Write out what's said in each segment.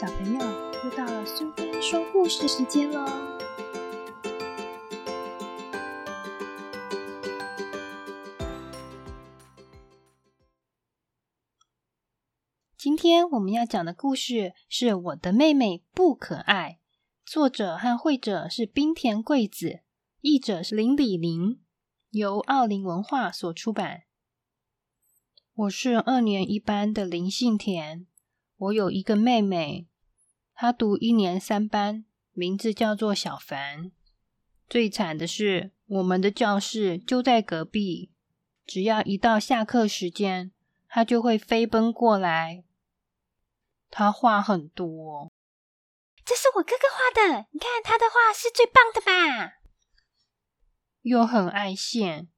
小朋友，又到了苏菲说故事时间喽！今天我们要讲的故事是《我的妹妹不可爱》，作者和绘者是冰田贵子，译者是林李玲，由奥林文化所出版。我是二年一班的林信田，我有一个妹妹，她读一年三班，名字叫做小凡。最惨的是，我们的教室就在隔壁，只要一到下课时间，他就会飞奔过来。他话很多，这是我哥哥画的，你看他的画是最棒的吧？又很爱现。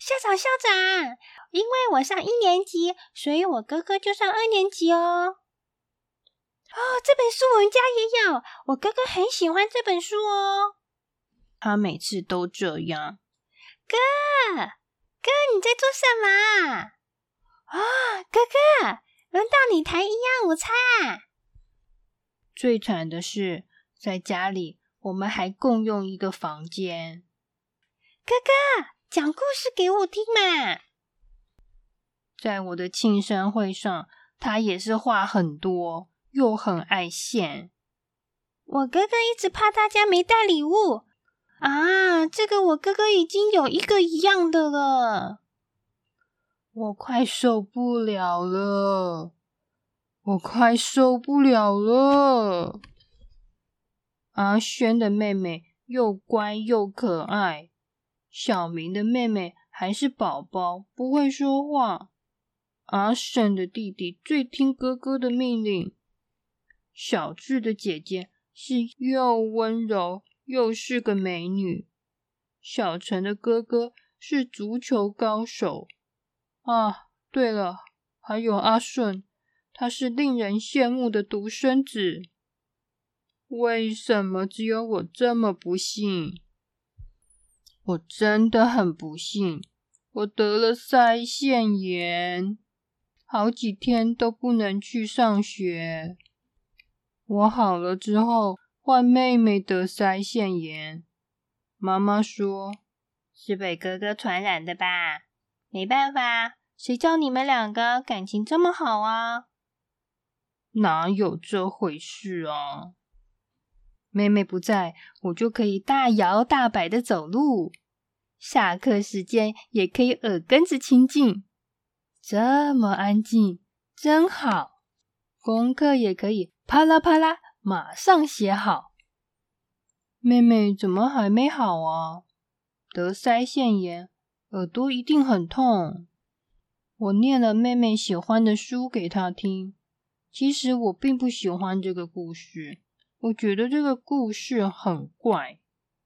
校长，校长，因为我上一年级，所以我哥哥就上二年级哦。哦，这本书我们家也有，我哥哥很喜欢这本书哦。他每次都这样。哥哥，你在做什么？啊，哥哥，轮到你弹阴阳五叉。最惨的是，在家里我们还共用一个房间。哥哥。讲故事给我听嘛！在我的庆生会上，他也是话很多，又很爱现。我哥哥一直怕大家没带礼物啊！这个我哥哥已经有一个一样的了，我快受不了了，我快受不了了。阿轩的妹妹又乖又可爱。小明的妹妹还是宝宝，不会说话。阿婶的弟弟最听哥哥的命令。小智的姐姐是又温柔又是个美女。小陈的哥哥是足球高手。啊，对了，还有阿顺，他是令人羡慕的独生子。为什么只有我这么不幸？我真的很不幸，我得了腮腺炎，好几天都不能去上学。我好了之后，换妹妹得腮腺炎，妈妈说是被哥哥传染的吧？没办法，谁叫你们两个感情这么好啊？哪有这回事啊？妹妹不在，我就可以大摇大摆的走路。下课时间也可以耳根子清净，这么安静真好。功课也可以啪啦啪啦马上写好。妹妹怎么还没好啊？得腮腺炎，耳朵一定很痛。我念了妹妹喜欢的书给她听，其实我并不喜欢这个故事。我觉得这个故事很怪。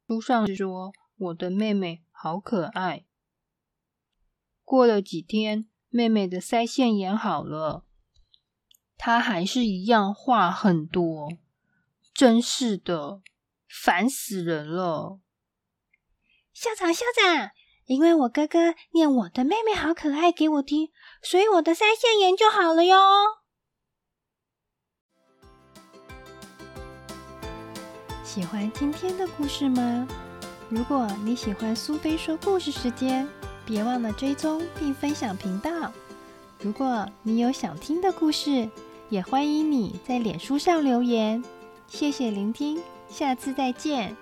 书上说我的妹妹好可爱。过了几天，妹妹的腮腺炎好了，她还是一样话很多，真是的，烦死人了。校长，校长，因为我哥哥念我的妹妹好可爱给我听，所以我的腮腺炎就好了哟。喜欢今天的故事吗？如果你喜欢苏菲说故事时间，别忘了追踪并分享频道。如果你有想听的故事，也欢迎你在脸书上留言。谢谢聆听，下次再见。